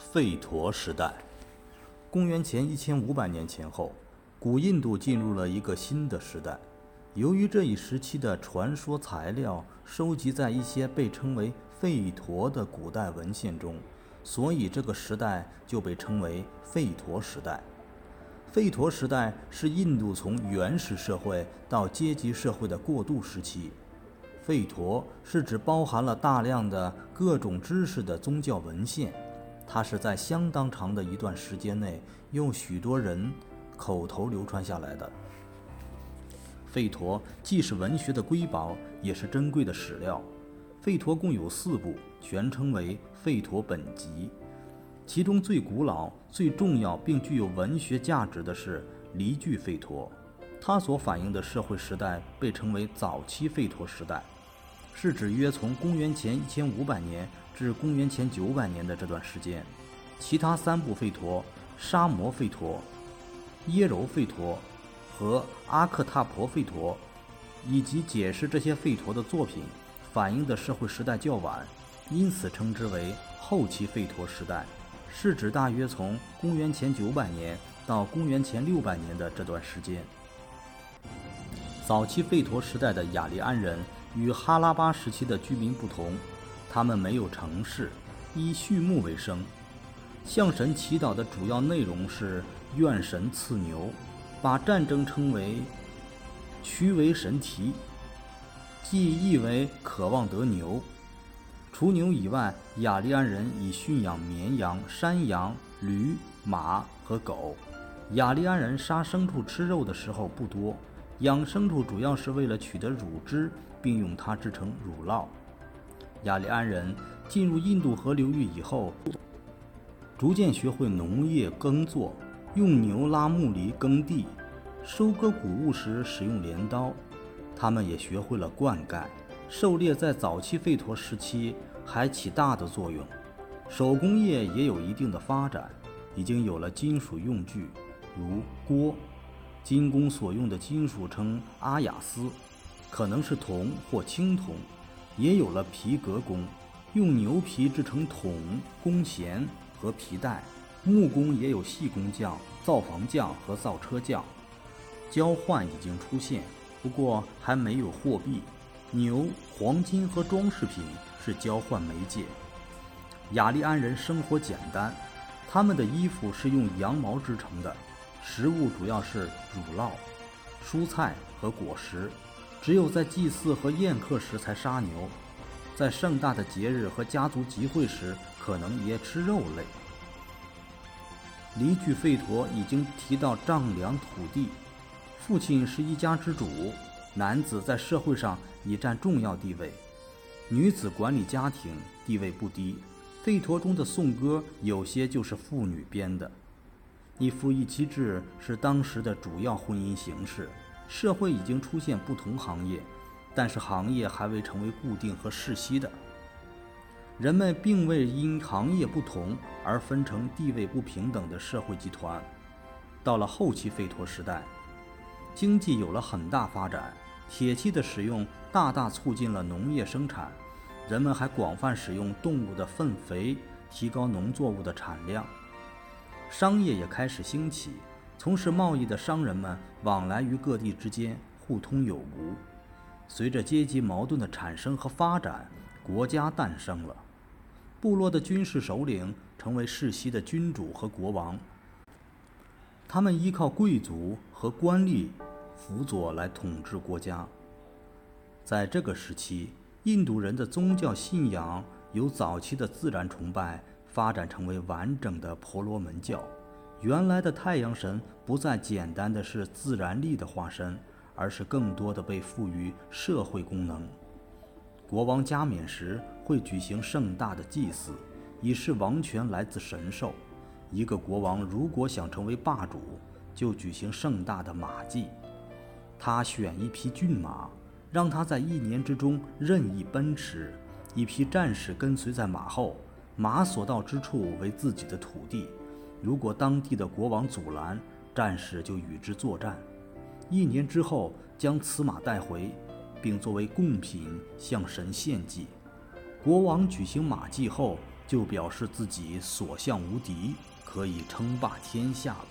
吠陀时代，公元前一千五百年前后，古印度进入了一个新的时代。由于这一时期的传说材料收集在一些被称为吠陀的古代文献中，所以这个时代就被称为吠陀时代。吠陀时代是印度从原始社会到阶级社会的过渡时期。吠陀是指包含了大量的各种知识的宗教文献。它是在相当长的一段时间内，用许多人口头流传下来的。吠陀既是文学的瑰宝，也是珍贵的史料。吠陀共有四部，全称为《吠陀本集》。其中最古老、最重要并具有文学价值的是离句吠陀，它所反映的社会时代被称为早期吠陀时代，是指约从公元前一千五百年。至公元前九百年的这段时间，其他三部吠陀——沙摩吠陀、耶柔吠陀和阿克塔婆吠陀，以及解释这些吠陀的作品，反映的社会时代较晚，因此称之为后期吠陀时代，是指大约从公元前九百年到公元前六百年的这段时间。早期吠陀时代的雅利安人与哈拉巴时期的居民不同。他们没有城市，以畜牧为生。向神祈祷的主要内容是愿神赐牛，把战争称为“驱为神提”，即意为渴望得牛。除牛以外，雅利安人以驯养绵羊、山羊、驴、马和狗。雅利安人杀牲畜吃肉的时候不多，养牲畜主要是为了取得乳汁，并用它制成乳酪。雅利安人进入印度河流域以后，逐渐学会农业耕作，用牛拉木犁耕地，收割谷物时使用镰刀。他们也学会了灌溉。狩猎在早期吠陀时期还起大的作用。手工业也有一定的发展，已经有了金属用具，如锅。金工所用的金属称阿雅斯，可能是铜或青铜。也有了皮革工，用牛皮制成桶、弓弦和皮带；木工也有细工匠、造房匠和造车匠。交换已经出现，不过还没有货币。牛、黄金和装饰品是交换媒介。雅利安人生活简单，他们的衣服是用羊毛织成的，食物主要是乳酪、蔬菜和果实。只有在祭祀和宴客时才杀牛，在盛大的节日和家族集会时，可能也吃肉类。离句吠陀已经提到丈量土地，父亲是一家之主，男子在社会上已占重要地位，女子管理家庭地位不低。吠陀中的颂歌有些就是妇女编的。一夫一妻制是当时的主要婚姻形式。社会已经出现不同行业，但是行业还未成为固定和世袭的。人们并未因行业不同而分成地位不平等的社会集团。到了后期费陀时代，经济有了很大发展，铁器的使用大大促进了农业生产，人们还广泛使用动物的粪肥，提高农作物的产量。商业也开始兴起。从事贸易的商人们往来于各地之间，互通有无。随着阶级矛盾的产生和发展，国家诞生了。部落的军事首领成为世袭的君主和国王，他们依靠贵族和官吏辅佐来统治国家。在这个时期，印度人的宗教信仰由早期的自然崇拜发展成为完整的婆罗门教。原来的太阳神不再简单的是自然力的化身，而是更多的被赋予社会功能。国王加冕时会举行盛大的祭祀，以示王权来自神兽。一个国王如果想成为霸主，就举行盛大的马祭。他选一匹骏马，让他在一年之中任意奔驰，一批战士跟随在马后，马所到之处为自己的土地。如果当地的国王阻拦，战士就与之作战。一年之后，将此马带回，并作为贡品向神献祭。国王举行马祭后，就表示自己所向无敌，可以称霸天下了。